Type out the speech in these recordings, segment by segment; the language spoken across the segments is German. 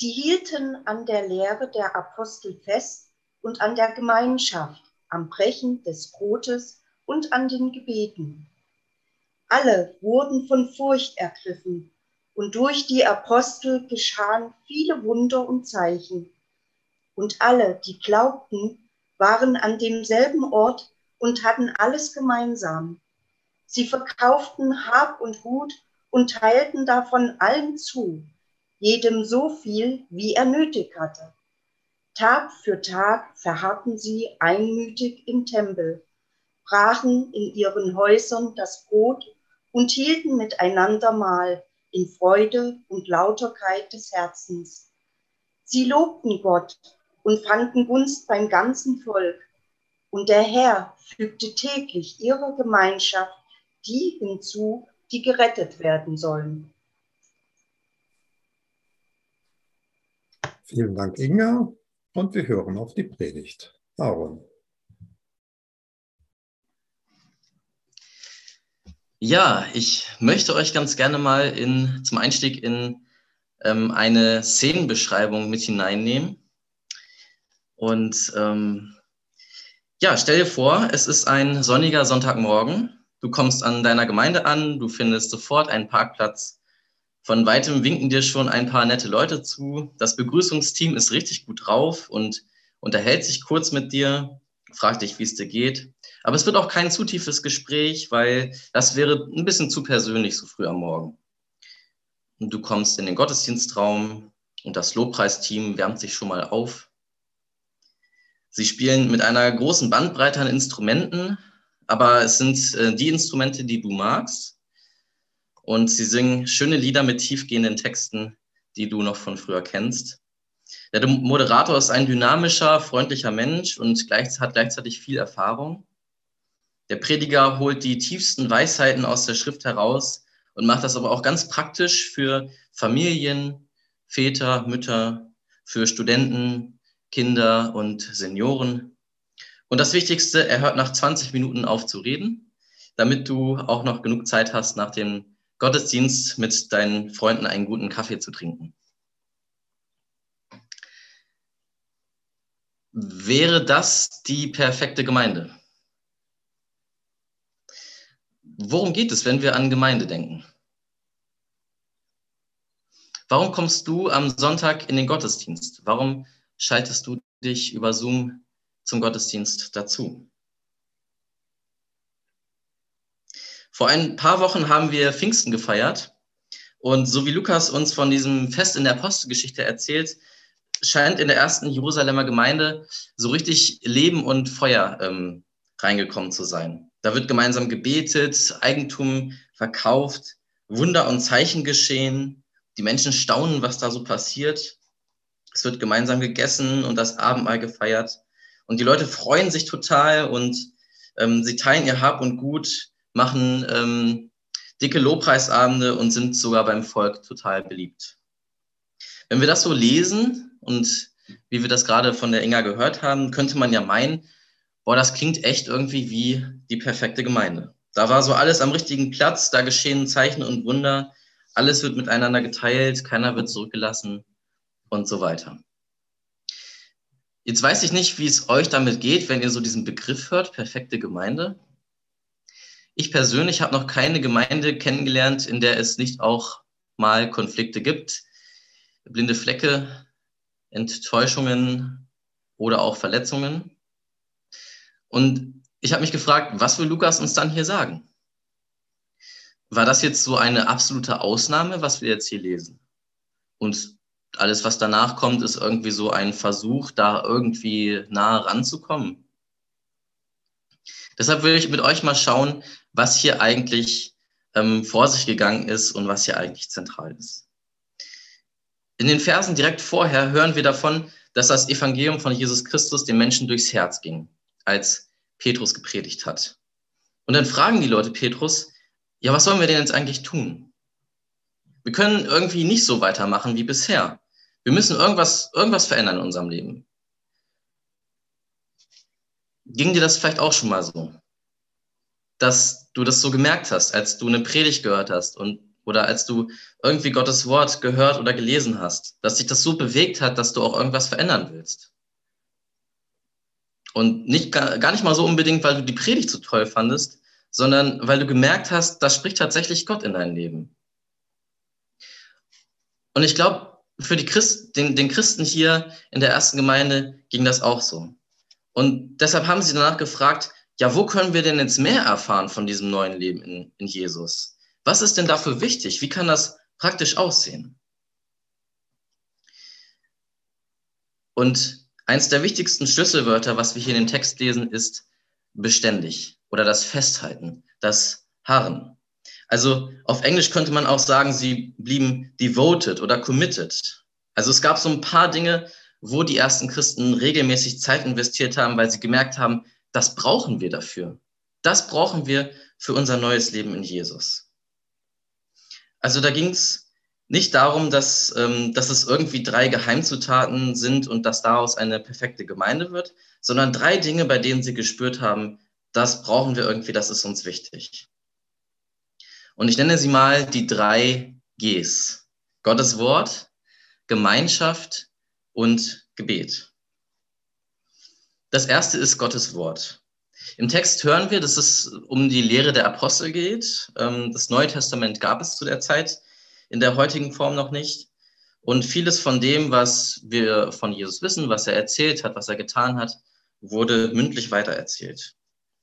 Sie hielten an der Lehre der Apostel fest und an der Gemeinschaft, am Brechen des Brotes und an den Gebeten. Alle wurden von Furcht ergriffen und durch die Apostel geschahen viele Wunder und Zeichen. Und alle, die glaubten, waren an demselben Ort und hatten alles gemeinsam. Sie verkauften Hab und Gut und teilten davon allen zu, jedem so viel, wie er nötig hatte. Tag für Tag verharrten sie einmütig im Tempel, brachen in ihren Häusern das Brot und hielten miteinander Mahl in Freude und Lauterkeit des Herzens. Sie lobten Gott und fanden Gunst beim ganzen Volk. Und der Herr fügte täglich ihrer Gemeinschaft die hinzu, die gerettet werden sollen. Vielen Dank, Inga. Und wir hören auf die Predigt. Aaron. Ja, ich möchte euch ganz gerne mal in, zum Einstieg in ähm, eine Szenenbeschreibung mit hineinnehmen. Und ähm, ja, stell dir vor, es ist ein sonniger Sonntagmorgen. Du kommst an deiner Gemeinde an, du findest sofort einen Parkplatz. Von weitem winken dir schon ein paar nette Leute zu. Das Begrüßungsteam ist richtig gut drauf und unterhält sich kurz mit dir, fragt dich, wie es dir geht. Aber es wird auch kein zu tiefes Gespräch, weil das wäre ein bisschen zu persönlich so früh am Morgen. Und du kommst in den Gottesdienstraum und das Lobpreisteam wärmt sich schon mal auf. Sie spielen mit einer großen Bandbreite an Instrumenten, aber es sind äh, die Instrumente, die du magst. Und sie singen schöne Lieder mit tiefgehenden Texten, die du noch von früher kennst. Der Moderator ist ein dynamischer, freundlicher Mensch und hat gleichzeitig viel Erfahrung. Der Prediger holt die tiefsten Weisheiten aus der Schrift heraus und macht das aber auch ganz praktisch für Familien, Väter, Mütter, für Studenten, Kinder und Senioren. Und das Wichtigste, er hört nach 20 Minuten auf zu reden, damit du auch noch genug Zeit hast, nach dem Gottesdienst mit deinen Freunden einen guten Kaffee zu trinken. Wäre das die perfekte Gemeinde? Worum geht es, wenn wir an Gemeinde denken? Warum kommst du am Sonntag in den Gottesdienst? Warum schaltest du dich über Zoom zum Gottesdienst dazu. Vor ein paar Wochen haben wir Pfingsten gefeiert und so wie Lukas uns von diesem Fest in der Apostelgeschichte erzählt, scheint in der ersten Jerusalemer Gemeinde so richtig Leben und Feuer ähm, reingekommen zu sein. Da wird gemeinsam gebetet, Eigentum verkauft, Wunder und Zeichen geschehen. Die Menschen staunen, was da so passiert. Es wird gemeinsam gegessen und das Abendmahl gefeiert. Und die Leute freuen sich total und ähm, sie teilen ihr Hab und Gut, machen ähm, dicke Lobpreisabende und sind sogar beim Volk total beliebt. Wenn wir das so lesen und wie wir das gerade von der Inga gehört haben, könnte man ja meinen, boah, das klingt echt irgendwie wie die perfekte Gemeinde. Da war so alles am richtigen Platz, da geschehen Zeichen und Wunder, alles wird miteinander geteilt, keiner wird zurückgelassen und so weiter. Jetzt weiß ich nicht, wie es euch damit geht, wenn ihr so diesen Begriff hört, perfekte Gemeinde. Ich persönlich habe noch keine Gemeinde kennengelernt, in der es nicht auch mal Konflikte gibt, blinde Flecke, Enttäuschungen oder auch Verletzungen. Und ich habe mich gefragt, was will Lukas uns dann hier sagen? War das jetzt so eine absolute Ausnahme, was wir jetzt hier lesen? Und alles, was danach kommt, ist irgendwie so ein Versuch, da irgendwie nah ranzukommen. Deshalb will ich mit euch mal schauen, was hier eigentlich ähm, vor sich gegangen ist und was hier eigentlich zentral ist. In den Versen direkt vorher hören wir davon, dass das Evangelium von Jesus Christus den Menschen durchs Herz ging, als Petrus gepredigt hat. Und dann fragen die Leute Petrus, ja, was sollen wir denn jetzt eigentlich tun? Wir können irgendwie nicht so weitermachen wie bisher. Wir müssen irgendwas, irgendwas verändern in unserem Leben. Ging dir das vielleicht auch schon mal so? Dass du das so gemerkt hast, als du eine Predigt gehört hast und oder als du irgendwie Gottes Wort gehört oder gelesen hast, dass dich das so bewegt hat, dass du auch irgendwas verändern willst. Und nicht, gar nicht mal so unbedingt, weil du die Predigt so toll fandest, sondern weil du gemerkt hast, das spricht tatsächlich Gott in dein Leben. Und ich glaube, für die Christ, den, den Christen hier in der ersten Gemeinde ging das auch so. Und deshalb haben sie danach gefragt, ja, wo können wir denn jetzt mehr erfahren von diesem neuen Leben in, in Jesus? Was ist denn dafür wichtig? Wie kann das praktisch aussehen? Und eins der wichtigsten Schlüsselwörter, was wir hier in dem Text lesen, ist beständig oder das Festhalten, das Harren. Also auf Englisch könnte man auch sagen, sie blieben devoted oder committed. Also es gab so ein paar Dinge, wo die ersten Christen regelmäßig Zeit investiert haben, weil sie gemerkt haben, das brauchen wir dafür. Das brauchen wir für unser neues Leben in Jesus. Also da ging es nicht darum, dass, ähm, dass es irgendwie drei Geheimzutaten sind und dass daraus eine perfekte Gemeinde wird, sondern drei Dinge, bei denen sie gespürt haben, das brauchen wir irgendwie, das ist uns wichtig. Und ich nenne sie mal die drei Gs. Gottes Wort, Gemeinschaft und Gebet. Das erste ist Gottes Wort. Im Text hören wir, dass es um die Lehre der Apostel geht. Ähm, das Neue Testament gab es zu der Zeit in der heutigen Form noch nicht. Und vieles von dem, was wir von Jesus wissen, was er erzählt hat, was er getan hat, wurde mündlich weitererzählt.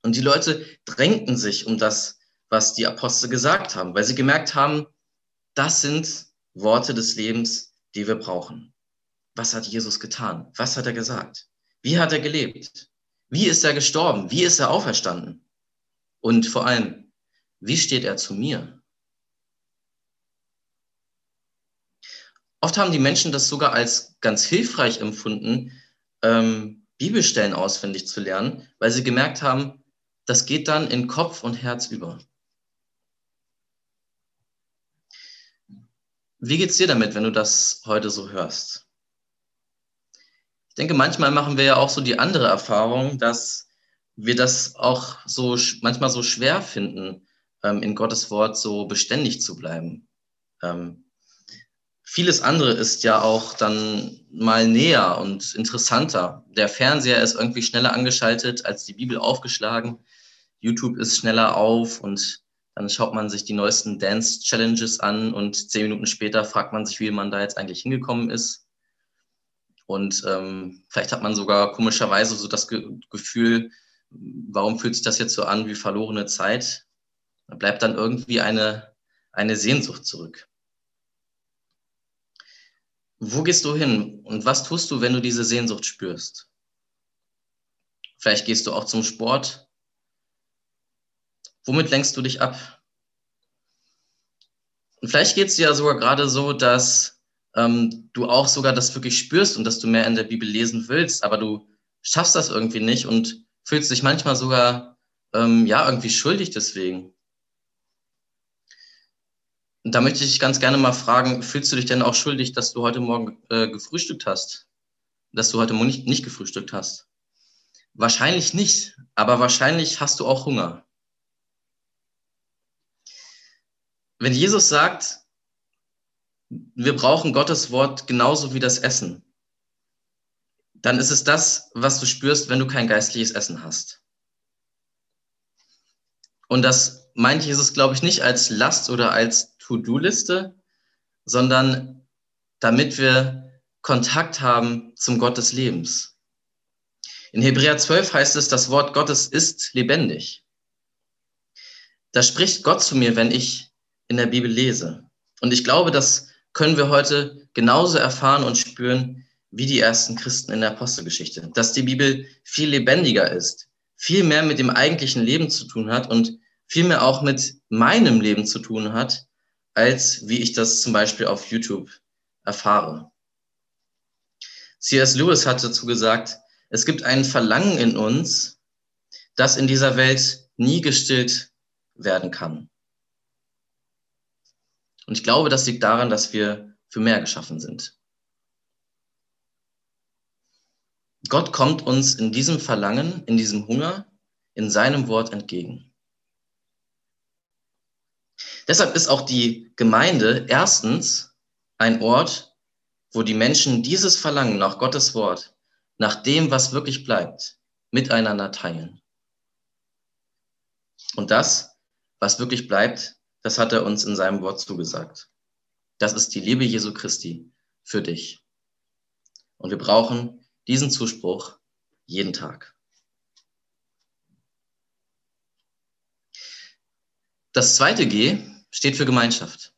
Und die Leute drängten sich um das, was die Apostel gesagt haben, weil sie gemerkt haben, das sind Worte des Lebens, die wir brauchen. Was hat Jesus getan? Was hat er gesagt? Wie hat er gelebt? Wie ist er gestorben? Wie ist er auferstanden? Und vor allem, wie steht er zu mir? Oft haben die Menschen das sogar als ganz hilfreich empfunden, ähm, Bibelstellen auswendig zu lernen, weil sie gemerkt haben, das geht dann in Kopf und Herz über. Wie geht's dir damit, wenn du das heute so hörst? Ich denke, manchmal machen wir ja auch so die andere Erfahrung, dass wir das auch so manchmal so schwer finden, ähm, in Gottes Wort so beständig zu bleiben. Ähm, vieles andere ist ja auch dann mal näher und interessanter. Der Fernseher ist irgendwie schneller angeschaltet als die Bibel aufgeschlagen. YouTube ist schneller auf und dann schaut man sich die neuesten Dance Challenges an und zehn Minuten später fragt man sich, wie man da jetzt eigentlich hingekommen ist. Und ähm, vielleicht hat man sogar komischerweise so das Ge Gefühl, warum fühlt sich das jetzt so an wie verlorene Zeit? Da bleibt dann irgendwie eine, eine Sehnsucht zurück. Wo gehst du hin und was tust du, wenn du diese Sehnsucht spürst? Vielleicht gehst du auch zum Sport. Womit lenkst du dich ab? Und vielleicht geht es dir ja sogar gerade so, dass ähm, du auch sogar das wirklich spürst und dass du mehr in der Bibel lesen willst, aber du schaffst das irgendwie nicht und fühlst dich manchmal sogar ähm, ja irgendwie schuldig deswegen. Und da möchte ich dich ganz gerne mal fragen, fühlst du dich denn auch schuldig, dass du heute Morgen äh, gefrühstückt hast? Dass du heute Morgen nicht, nicht gefrühstückt hast? Wahrscheinlich nicht, aber wahrscheinlich hast du auch Hunger. Wenn Jesus sagt, wir brauchen Gottes Wort genauso wie das Essen. Dann ist es das, was du spürst, wenn du kein geistliches Essen hast. Und das meint Jesus, glaube ich, nicht als Last oder als To-Do-Liste, sondern damit wir Kontakt haben zum Gott des Lebens. In Hebräer 12 heißt es, das Wort Gottes ist lebendig. Da spricht Gott zu mir, wenn ich in der Bibel lese. Und ich glaube, dass können wir heute genauso erfahren und spüren wie die ersten Christen in der Apostelgeschichte, dass die Bibel viel lebendiger ist, viel mehr mit dem eigentlichen Leben zu tun hat und viel mehr auch mit meinem Leben zu tun hat, als wie ich das zum Beispiel auf YouTube erfahre. C.S. Lewis hat dazu gesagt, es gibt ein Verlangen in uns, das in dieser Welt nie gestillt werden kann. Und ich glaube, das liegt daran, dass wir für mehr geschaffen sind. Gott kommt uns in diesem Verlangen, in diesem Hunger, in seinem Wort entgegen. Deshalb ist auch die Gemeinde erstens ein Ort, wo die Menschen dieses Verlangen nach Gottes Wort, nach dem, was wirklich bleibt, miteinander teilen. Und das, was wirklich bleibt, das hat er uns in seinem Wort zugesagt. Das ist die Liebe Jesu Christi für dich. Und wir brauchen diesen Zuspruch jeden Tag. Das zweite G steht für Gemeinschaft.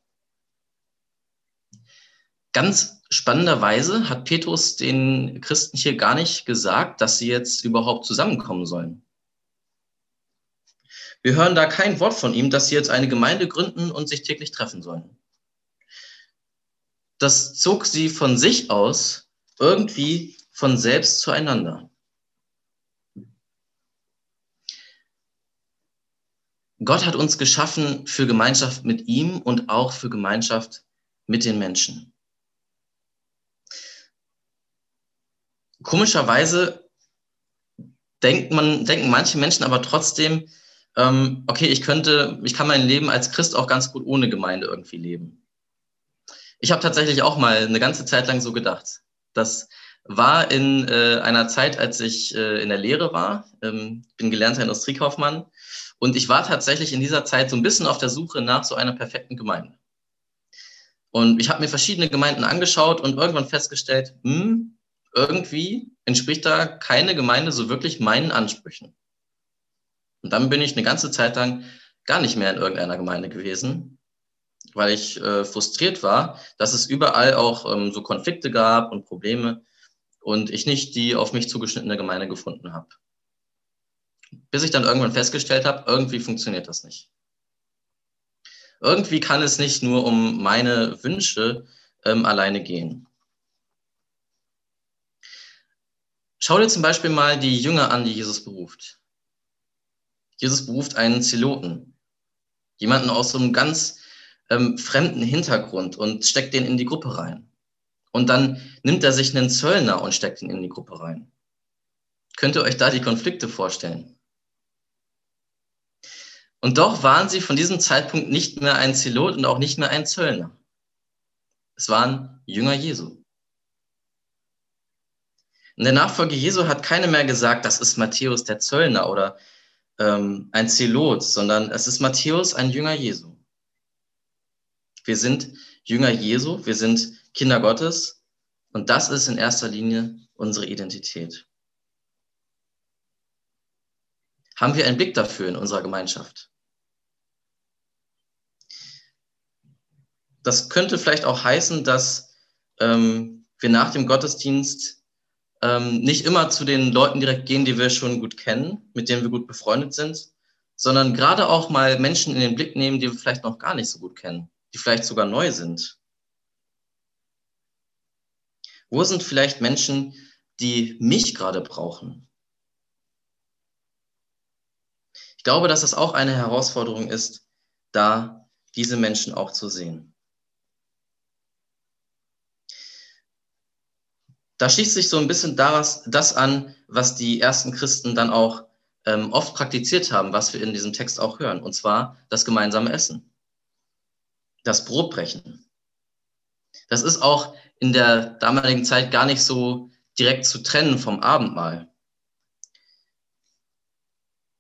Ganz spannenderweise hat Petrus den Christen hier gar nicht gesagt, dass sie jetzt überhaupt zusammenkommen sollen. Wir hören da kein Wort von ihm, dass sie jetzt eine Gemeinde gründen und sich täglich treffen sollen. Das zog sie von sich aus irgendwie von selbst zueinander. Gott hat uns geschaffen für Gemeinschaft mit ihm und auch für Gemeinschaft mit den Menschen. Komischerweise denkt man, denken manche Menschen aber trotzdem, ähm, okay, ich könnte, ich kann mein Leben als Christ auch ganz gut ohne Gemeinde irgendwie leben. Ich habe tatsächlich auch mal eine ganze Zeit lang so gedacht. Das war in äh, einer Zeit, als ich äh, in der Lehre war. Ähm, bin gelernter Industriekaufmann. Und ich war tatsächlich in dieser Zeit so ein bisschen auf der Suche nach so einer perfekten Gemeinde. Und ich habe mir verschiedene Gemeinden angeschaut und irgendwann festgestellt, hm, irgendwie entspricht da keine Gemeinde so wirklich meinen Ansprüchen. Und dann bin ich eine ganze Zeit lang gar nicht mehr in irgendeiner Gemeinde gewesen, weil ich äh, frustriert war, dass es überall auch ähm, so Konflikte gab und Probleme und ich nicht die auf mich zugeschnittene Gemeinde gefunden habe. Bis ich dann irgendwann festgestellt habe, irgendwie funktioniert das nicht. Irgendwie kann es nicht nur um meine Wünsche ähm, alleine gehen. Schau dir zum Beispiel mal die Jünger an, die Jesus beruft. Jesus beruft einen Zeloten, jemanden aus so einem ganz ähm, fremden Hintergrund und steckt den in die Gruppe rein. Und dann nimmt er sich einen Zöllner und steckt ihn in die Gruppe rein. Könnt ihr euch da die Konflikte vorstellen? Und doch waren sie von diesem Zeitpunkt nicht mehr ein Zelot und auch nicht mehr ein Zöllner. Es waren Jünger Jesu. In der Nachfolge Jesu hat keiner mehr gesagt, das ist Matthäus der Zöllner oder ähm, ein Zelot, sondern es ist Matthäus, ein Jünger Jesu. Wir sind Jünger Jesu, wir sind Kinder Gottes und das ist in erster Linie unsere Identität. Haben wir einen Blick dafür in unserer Gemeinschaft? Das könnte vielleicht auch heißen, dass ähm, wir nach dem Gottesdienst ähm, nicht immer zu den Leuten direkt gehen, die wir schon gut kennen, mit denen wir gut befreundet sind, sondern gerade auch mal Menschen in den Blick nehmen, die wir vielleicht noch gar nicht so gut kennen, die vielleicht sogar neu sind. Wo sind vielleicht Menschen, die mich gerade brauchen? Ich glaube, dass das auch eine Herausforderung ist, da diese Menschen auch zu sehen. Da schließt sich so ein bisschen daraus, das an, was die ersten Christen dann auch ähm, oft praktiziert haben, was wir in diesem Text auch hören, und zwar das gemeinsame Essen, das Brotbrechen. Das ist auch in der damaligen Zeit gar nicht so direkt zu trennen vom Abendmahl.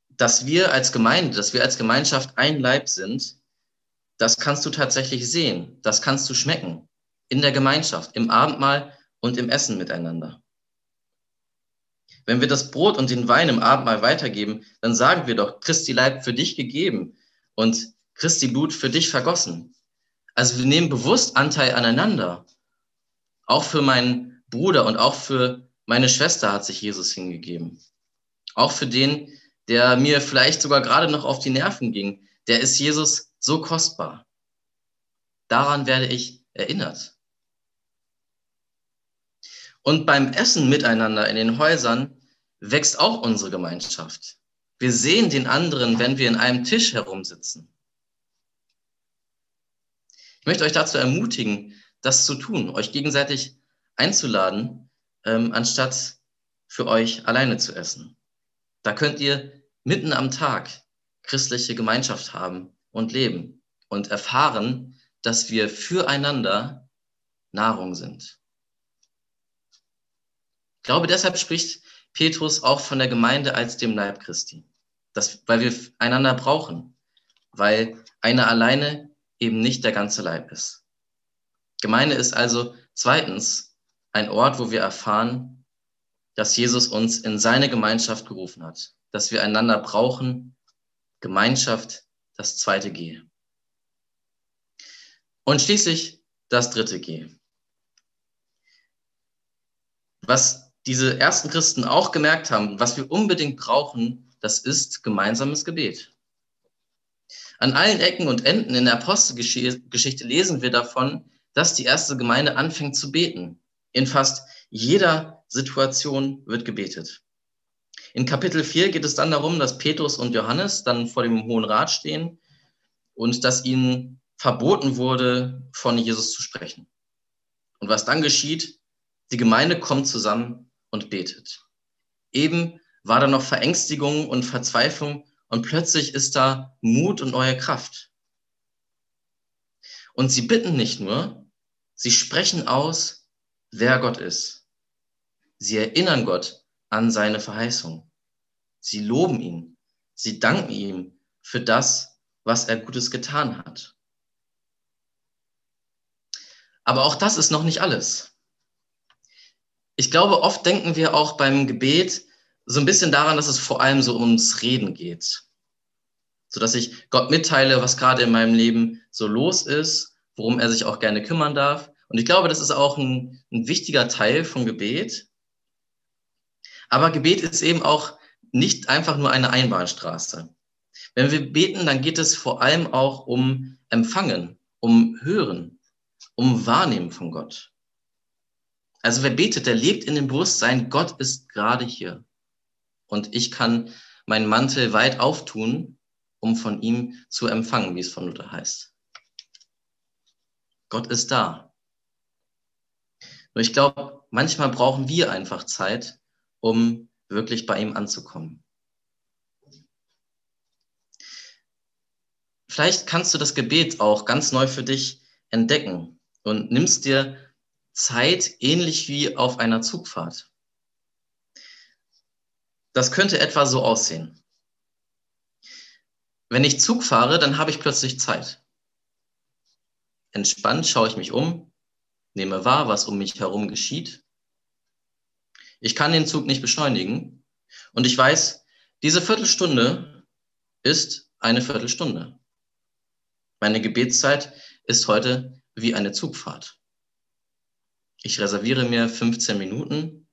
Dass wir als Gemeinde, dass wir als Gemeinschaft ein Leib sind, das kannst du tatsächlich sehen, das kannst du schmecken in der Gemeinschaft, im Abendmahl und im Essen miteinander. Wenn wir das Brot und den Wein im Abendmahl weitergeben, dann sagen wir doch, Christi Leib für dich gegeben und Christi Blut für dich vergossen. Also wir nehmen bewusst Anteil aneinander. Auch für meinen Bruder und auch für meine Schwester hat sich Jesus hingegeben. Auch für den, der mir vielleicht sogar gerade noch auf die Nerven ging, der ist Jesus so kostbar. Daran werde ich erinnert. Und beim Essen miteinander in den Häusern wächst auch unsere Gemeinschaft. Wir sehen den anderen, wenn wir in einem Tisch herumsitzen. Ich möchte euch dazu ermutigen, das zu tun, euch gegenseitig einzuladen, ähm, anstatt für euch alleine zu essen. Da könnt ihr mitten am Tag christliche Gemeinschaft haben und leben, und erfahren, dass wir füreinander Nahrung sind. Ich glaube, deshalb spricht Petrus auch von der Gemeinde als dem Leib Christi. Das, weil wir einander brauchen, weil einer alleine eben nicht der ganze Leib ist. Gemeinde ist also zweitens ein Ort, wo wir erfahren, dass Jesus uns in seine Gemeinschaft gerufen hat, dass wir einander brauchen, Gemeinschaft, das zweite G. Und schließlich das dritte G. Was diese ersten Christen auch gemerkt haben, was wir unbedingt brauchen, das ist gemeinsames Gebet. An allen Ecken und Enden in der Apostelgeschichte lesen wir davon, dass die erste Gemeinde anfängt zu beten. In fast jeder Situation wird gebetet. In Kapitel 4 geht es dann darum, dass Petrus und Johannes dann vor dem Hohen Rat stehen und dass ihnen verboten wurde, von Jesus zu sprechen. Und was dann geschieht, die Gemeinde kommt zusammen und betet. Eben war da noch Verängstigung und Verzweiflung und plötzlich ist da Mut und neue Kraft. Und sie bitten nicht nur, sie sprechen aus, wer Gott ist. Sie erinnern Gott an seine Verheißung. Sie loben ihn. Sie danken ihm für das, was er Gutes getan hat. Aber auch das ist noch nicht alles. Ich glaube, oft denken wir auch beim Gebet so ein bisschen daran, dass es vor allem so ums Reden geht. So dass ich Gott mitteile, was gerade in meinem Leben so los ist, worum er sich auch gerne kümmern darf. Und ich glaube, das ist auch ein, ein wichtiger Teil von Gebet. Aber Gebet ist eben auch nicht einfach nur eine Einbahnstraße. Wenn wir beten, dann geht es vor allem auch um Empfangen, um Hören, um Wahrnehmen von Gott. Also wer betet, der lebt in dem Bewusstsein, Gott ist gerade hier. Und ich kann meinen Mantel weit auftun, um von ihm zu empfangen, wie es von Luther heißt. Gott ist da. Nur ich glaube, manchmal brauchen wir einfach Zeit, um wirklich bei ihm anzukommen. Vielleicht kannst du das Gebet auch ganz neu für dich entdecken und nimmst dir Zeit ähnlich wie auf einer Zugfahrt. Das könnte etwa so aussehen. Wenn ich Zug fahre, dann habe ich plötzlich Zeit. Entspannt schaue ich mich um, nehme wahr, was um mich herum geschieht ich kann den Zug nicht beschleunigen. Und ich weiß, diese Viertelstunde ist eine Viertelstunde. Meine Gebetszeit ist heute wie eine Zugfahrt. Ich reserviere mir 15 Minuten,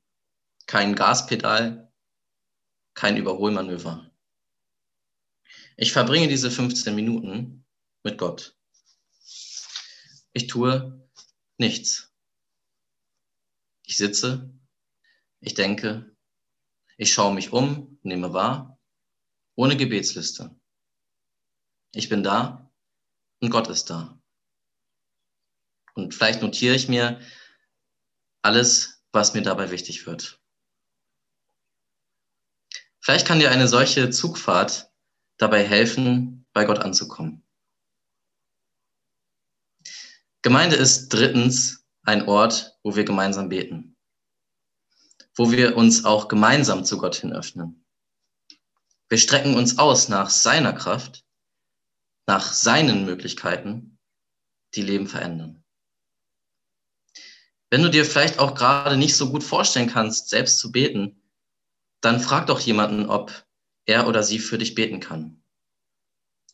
kein Gaspedal, kein Überholmanöver. Ich verbringe diese 15 Minuten mit Gott. Ich tue nichts. Ich sitze ich denke, ich schaue mich um, nehme wahr, ohne Gebetsliste. Ich bin da und Gott ist da. Und vielleicht notiere ich mir alles, was mir dabei wichtig wird. Vielleicht kann dir eine solche Zugfahrt dabei helfen, bei Gott anzukommen. Gemeinde ist drittens ein Ort, wo wir gemeinsam beten wo wir uns auch gemeinsam zu Gott hin öffnen. Wir strecken uns aus nach seiner Kraft, nach seinen Möglichkeiten, die Leben verändern. Wenn du dir vielleicht auch gerade nicht so gut vorstellen kannst, selbst zu beten, dann frag doch jemanden, ob er oder sie für dich beten kann.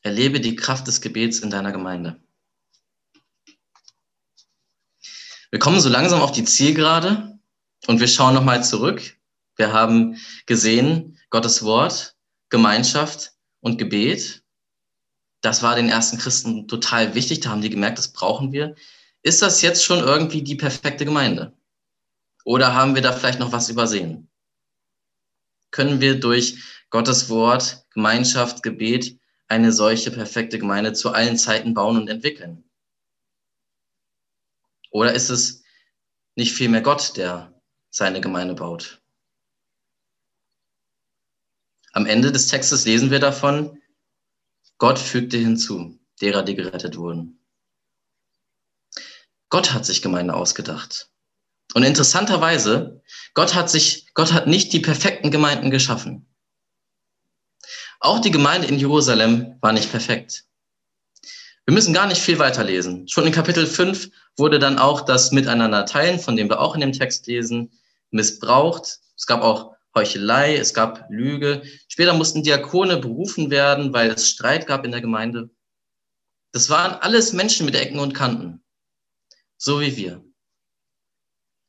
Erlebe die Kraft des Gebets in deiner Gemeinde. Wir kommen so langsam auf die Zielgerade und wir schauen nochmal zurück. Wir haben gesehen, Gottes Wort, Gemeinschaft und Gebet. Das war den ersten Christen total wichtig. Da haben die gemerkt, das brauchen wir. Ist das jetzt schon irgendwie die perfekte Gemeinde? Oder haben wir da vielleicht noch was übersehen? Können wir durch Gottes Wort, Gemeinschaft, Gebet eine solche perfekte Gemeinde zu allen Zeiten bauen und entwickeln? Oder ist es nicht vielmehr Gott, der seine Gemeinde baut. Am Ende des Textes lesen wir davon, Gott fügte hinzu. derer, die gerettet wurden. Gott hat sich Gemeinde ausgedacht. Und interessanterweise, Gott hat sich, Gott hat nicht die perfekten Gemeinden geschaffen. Auch die Gemeinde in Jerusalem war nicht perfekt. Wir müssen gar nicht viel weiterlesen. Schon in Kapitel 5 wurde dann auch das Miteinander teilen, von dem wir auch in dem Text lesen, missbraucht. Es gab auch Heuchelei, es gab Lüge. Später mussten Diakone berufen werden, weil es Streit gab in der Gemeinde. Das waren alles Menschen mit Ecken und Kanten, so wie wir.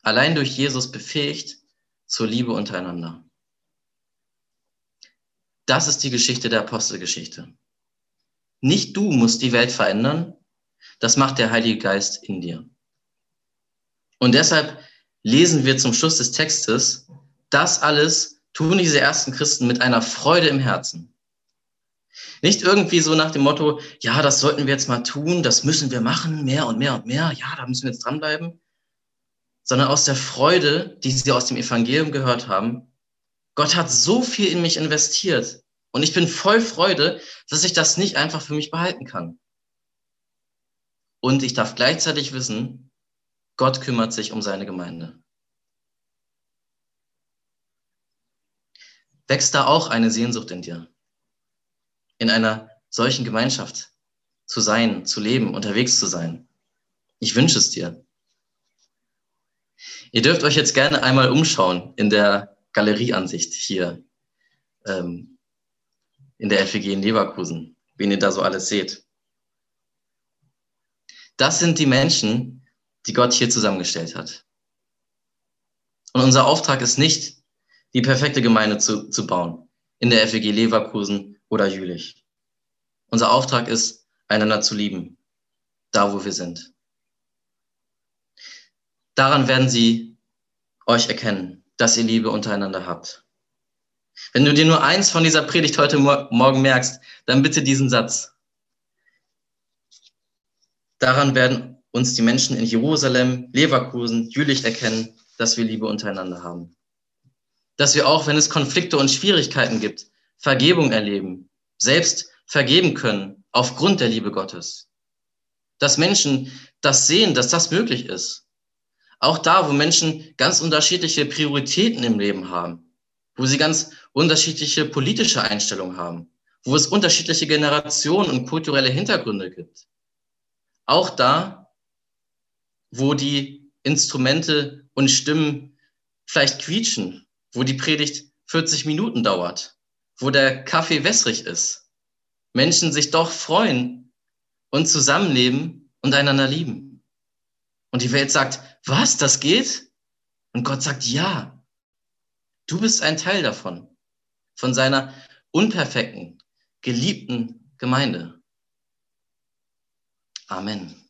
Allein durch Jesus befähigt zur Liebe untereinander. Das ist die Geschichte der Apostelgeschichte. Nicht du musst die Welt verändern, das macht der Heilige Geist in dir. Und deshalb lesen wir zum Schluss des Textes, das alles tun diese ersten Christen mit einer Freude im Herzen. Nicht irgendwie so nach dem Motto, ja, das sollten wir jetzt mal tun, das müssen wir machen, mehr und mehr und mehr, ja, da müssen wir jetzt dranbleiben, sondern aus der Freude, die sie aus dem Evangelium gehört haben, Gott hat so viel in mich investiert und ich bin voll Freude, dass ich das nicht einfach für mich behalten kann. Und ich darf gleichzeitig wissen, Gott kümmert sich um seine Gemeinde. Wächst da auch eine Sehnsucht in dir? In einer solchen Gemeinschaft zu sein, zu leben, unterwegs zu sein? Ich wünsche es dir. Ihr dürft euch jetzt gerne einmal umschauen in der Galerieansicht hier ähm, in der FEG in Leverkusen, wen ihr da so alles seht. Das sind die Menschen, die Gott hier zusammengestellt hat. Und unser Auftrag ist nicht, die perfekte Gemeinde zu, zu bauen, in der FEG Leverkusen oder Jülich. Unser Auftrag ist, einander zu lieben, da wo wir sind. Daran werden sie euch erkennen, dass ihr Liebe untereinander habt. Wenn du dir nur eins von dieser Predigt heute Morgen merkst, dann bitte diesen Satz. Daran werden uns die Menschen in Jerusalem, Leverkusen, Jülich erkennen, dass wir Liebe untereinander haben. Dass wir auch, wenn es Konflikte und Schwierigkeiten gibt, Vergebung erleben, selbst vergeben können aufgrund der Liebe Gottes. Dass Menschen das sehen, dass das möglich ist. Auch da, wo Menschen ganz unterschiedliche Prioritäten im Leben haben, wo sie ganz unterschiedliche politische Einstellungen haben, wo es unterschiedliche Generationen und kulturelle Hintergründe gibt. Auch da, wo die Instrumente und Stimmen vielleicht quietschen, wo die Predigt 40 Minuten dauert, wo der Kaffee wässrig ist, Menschen sich doch freuen und zusammenleben und einander lieben. Und die Welt sagt, was, das geht? Und Gott sagt, ja, Du bist ein Teil davon, von seiner unperfekten, geliebten Gemeinde. Amen.